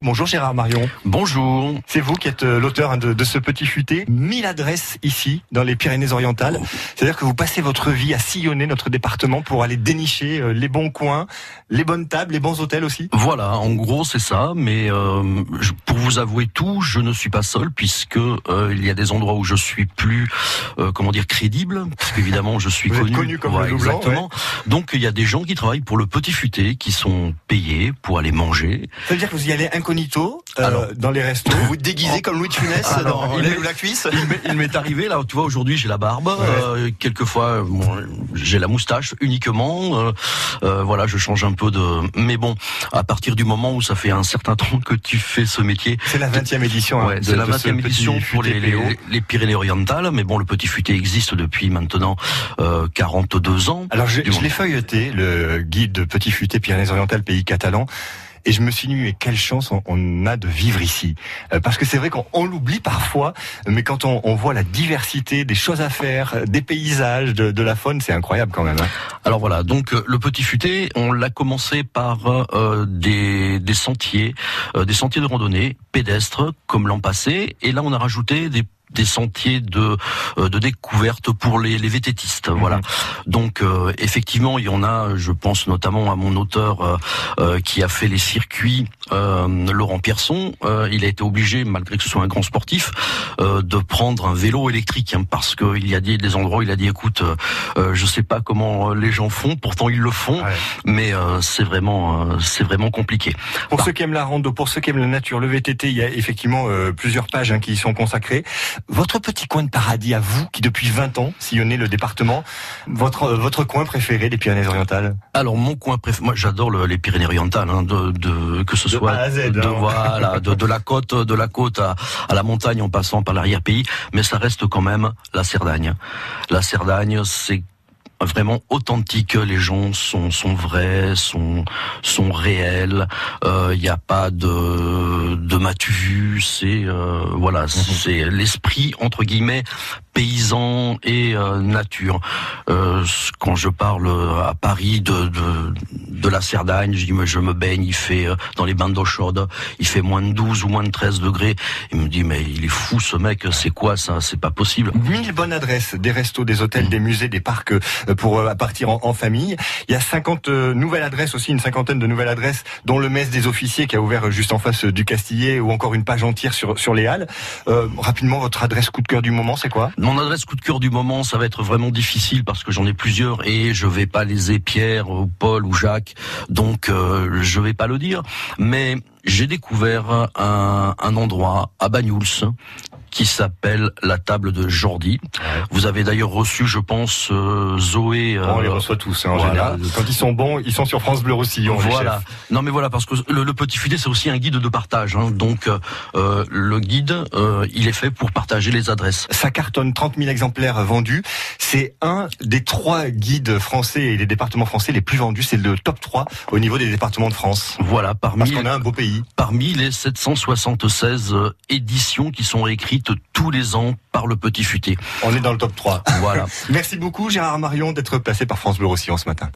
Bonjour Gérard Marion. Bonjour. C'est vous qui êtes euh, l'auteur hein, de, de, ce petit futé. 1000 adresses ici, dans les Pyrénées-Orientales. C'est-à-dire que vous passez votre vie à sillonner notre département pour aller dénicher euh, les bons coins, les bonnes tables, les bons hôtels aussi Voilà, en gros c'est ça. Mais euh, pour vous avouer tout, je ne suis pas seul puisque euh, il y a des endroits où je suis plus, euh, comment dire, crédible. Parce qu'évidemment je suis vous connu. Êtes connu comme voilà, le Exactement. ouais. Donc il y a des gens qui travaillent pour le petit futé, qui sont payés pour aller manger. Ça veut dire que vous y allez incognito euh, Alors, dans les restos Vous déguisez comme Louis de Funès Alors, dans il ou la cuisse Il m'est- arrivé là, tu vois, aujourd'hui j'ai la barbe, euh, quelquefois bon, j'ai la moustache uniquement. voilà, je change un peu de. Mais bon, à partir du moment où ça fait un certain temps que tu fais ce métier, C'est la 20e édition. hein, Ouais, c'est la de ce 20e petit édition pour les, les Pyrénées-Orientales, mais bon, le petit futé existe depuis maintenant euh, 42 ans. Alors je, je l'ai feuilleté, le guide de Petit Futé Pyrénées-Orientales, pays catalan. Et je me suis dit, mais quelle chance on, a de vivre ici. Euh, parce que c'est vrai qu'on on l'oublie parfois, mais quand on, on voit la diversité des choses à faire, euh, des paysages, de, de la faune, c'est incroyable quand même. hein. Alors voilà, donc euh, le petit futé, on l'a commencé par euh, des, des sentiers, euh, des sentiers de randonnée pédestres comme l'an passé, et là on a rajouté des des sentiers de euh, de découverte pour les, les vététistes voilà donc euh, effectivement il y en a je pense notamment à mon auteur euh, euh, qui a fait les circuits euh, Laurent Pierson Euh, il a été obligé malgré que ce soit un grand sportif euh, de prendre un vélo électrique hein, parce qu'il y a des, des endroits où il a dit écoute je sais pas comment les gens font pourtant ils le font Ouais. mais euh, c'est vraiment euh, c'est vraiment compliqué Pour Bah. ceux qui aiment la rando, pour ceux qui aiment la nature, le VTT, il y a effectivement euh, plusieurs pages hein, qui y sont consacrées. Votre petit coin de paradis à vous, qui depuis 20 ans sillonnez le département, votre euh, votre coin préféré des Pyrénées-Orientales? Alors mon coin préféré, moi j'adore le- les Pyrénées-Orientales, hein, de, de- que ce De soit A à Z, de, hein. voilà, de, de la côte, de la côte à, à la montagne en passant par l'arrière-pays, mais ça reste quand même la Cerdagne. La Cerdagne, c'est vraiment authentique. Les gens sont sont vrais, sont sont réels. Il n'y a pas de de matu vu. C'est euh, voilà, Mhm. c'est l'esprit entre guillemets paysan et euh, nature. Euh, quand je parle à Paris de, de, de la Cerdagne, je dis mais je me baigne, il fait euh, dans les bains d'eau chaude, il fait moins de 12 ou moins de 13 degrés. Il me dit mais il est fou ce mec, c'est quoi ça? C'est pas possible. 1000 bonnes adresses, des restos, des hôtels, des musées, des parcs euh, pour euh, partir en, en famille. Il y a 50 euh, nouvelles adresses aussi, une cinquantaine de nouvelles adresses, dont le mess des officiers qui a ouvert euh, juste en face euh, du Castillet ou encore une page entière sur, sur les Halles. Euh, rapidement, votre adresse coup de cœur du moment, c'est quoi? Mon adresse coup de cœur du moment, ça va être vraiment difficile parce que j'en ai plusieurs et je vais pas léser Pierre ou Paul ou Jacques, donc euh, je vais pas le dire. Mais j'ai découvert un, un endroit à Banyuls qui s'appelle la table de Jordi. Vous avez d'ailleurs reçu, je pense, euh, Zoé. euh, On les reçoit tous hein, en voilà. général. Quand ils sont bons, ils sont sur France Bleu Roussillon. Voilà. Non mais voilà parce que le, le petit futé c'est aussi un guide de partage. hein. Donc euh, le guide il est fait pour partager les adresses. Ça cartonne 30 000 exemplaires vendus. C'est un des trois guides français et des départements français les plus vendus. C'est le top 3 au niveau des départements de France. Voilà Parce parmi qu'on a un beau pays. parmi les 776 euh, éditions qui sont écrites tous les ans par le petit futé. On est dans le top 3. Voilà. Merci beaucoup Gérard Marion d'être passé par France Bleu Roussillon ce matin.